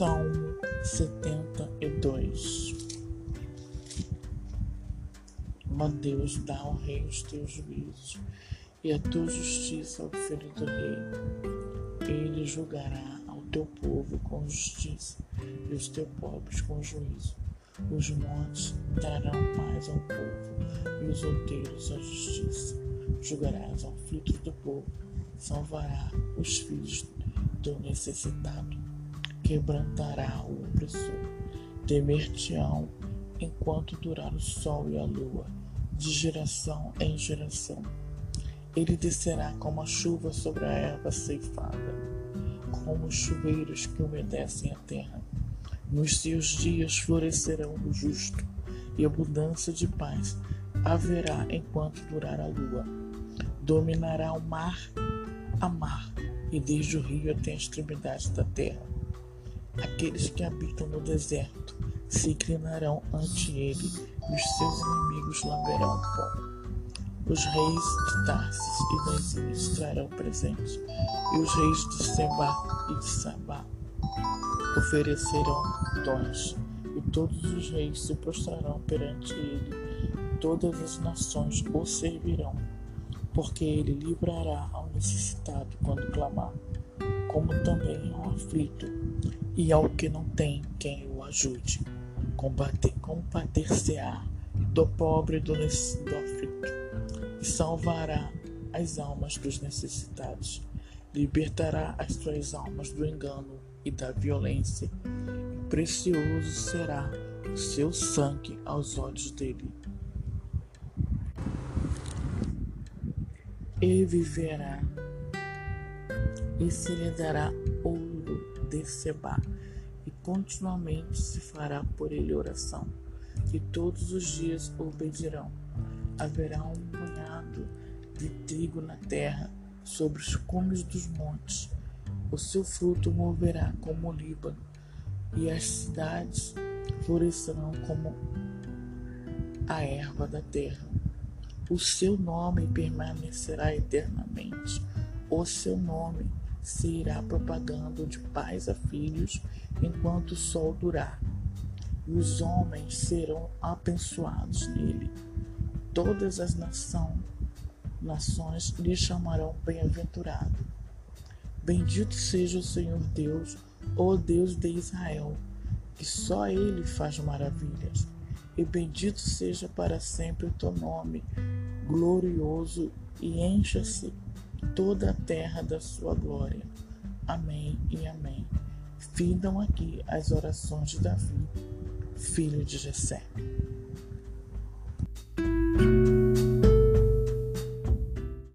Salmo 72 Ó Deus, dá ao rei os teus juízos e a tua justiça ao filho do rei. Ele julgará ao teu povo com justiça e os teus pobres com juízo. Os montes darão paz ao povo e os outeiros à justiça. Julgarás ao aflito do povo, salvará os filhos do necessitado quebrantará o opressor. Temer-te-ão enquanto durar o sol e a lua, de geração em geração. Ele descerá como a chuva sobre a erva ceifada, como os chuveiros que umedecem a terra. Nos seus dias florescerão o justo, e abundância de paz haverá enquanto durar a lua. Dominará o mar a mar, e desde o rio até a extremidade da terra. Aqueles que habitam no deserto se inclinarão ante ele, e os seus inimigos lamberão pó. Os reis de Tarsis e das ilhas trarão presentes, e os reis de Seba e de Sabá oferecerão dons, e todos os reis se prostrarão perante ele, todas as nações o servirão, porque ele livrará ao necessitado quando clamar, como também ao aflito e ao que não tem quem o ajude. Compadecer-se-á do pobre e do, do aflito, e salvará as almas dos necessitados, libertará as suas almas do engano e da violência. Precioso será o seu sangue aos olhos dele. E viverá, e se lhe dará ouro de Seba, e continuamente se fará por ele oração, e todos os dias o obedirão. Haverá um punhado de trigo na terra, sobre os cumes dos montes o seu fruto moverá como o Líbano, e as cidades florescerão como a erva da terra. O seu nome permanecerá eternamente. O seu nome se irá propagando de pais a filhos enquanto o sol durar. E os homens serão abençoados nele. Todas as nação, nações lhe chamarão bem-aventurado Bendito seja o Senhor Deus, ó Deus de Israel, que só Ele faz maravilhas. E bendito seja para sempre o teu nome, glorioso, e encha-se toda a terra da sua glória. Amém e amém. Findam aqui as orações de Davi, filho de Jessé.